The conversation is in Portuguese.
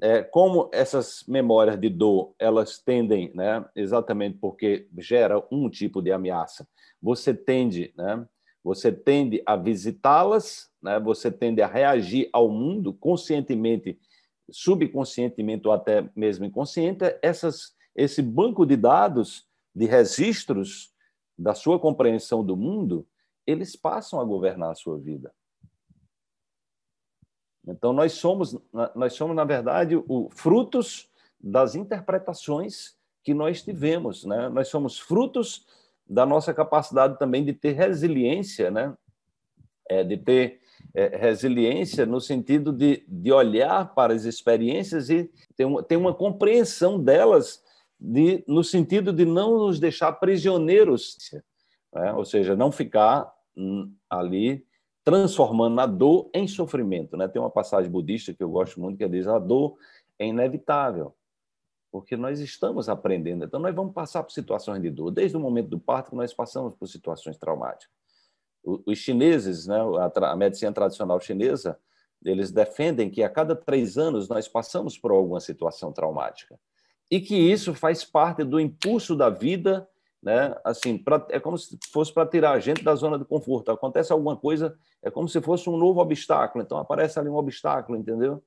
é, como essas memórias de dor elas tendem, né, exatamente porque gera um tipo de ameaça, você tende, né, você tende a visitá-las, né, você tende a reagir ao mundo conscientemente, subconscientemente ou até mesmo inconsciente. Essas, esse banco de dados, de registros da sua compreensão do mundo, eles passam a governar a sua vida. Então, nós somos, nós somos na verdade, o, frutos das interpretações que nós tivemos. Né? Nós somos frutos da nossa capacidade também de ter resiliência, né? É, de ter é, resiliência no sentido de, de olhar para as experiências e ter uma, ter uma compreensão delas de, no sentido de não nos deixar prisioneiros, né? ou seja, não ficar hum, ali transformando a dor em sofrimento. Né? Tem uma passagem budista que eu gosto muito que diz: a dor é inevitável, porque nós estamos aprendendo. Então, nós vamos passar por situações de dor. Desde o momento do parto, nós passamos por situações traumáticas. Os chineses, né, a medicina tradicional chinesa, eles defendem que a cada três anos nós passamos por alguma situação traumática e que isso faz parte do impulso da vida né? Assim, pra, é como se fosse para tirar a gente da zona de conforto. Acontece alguma coisa, é como se fosse um novo obstáculo. Então aparece ali um obstáculo, entendeu?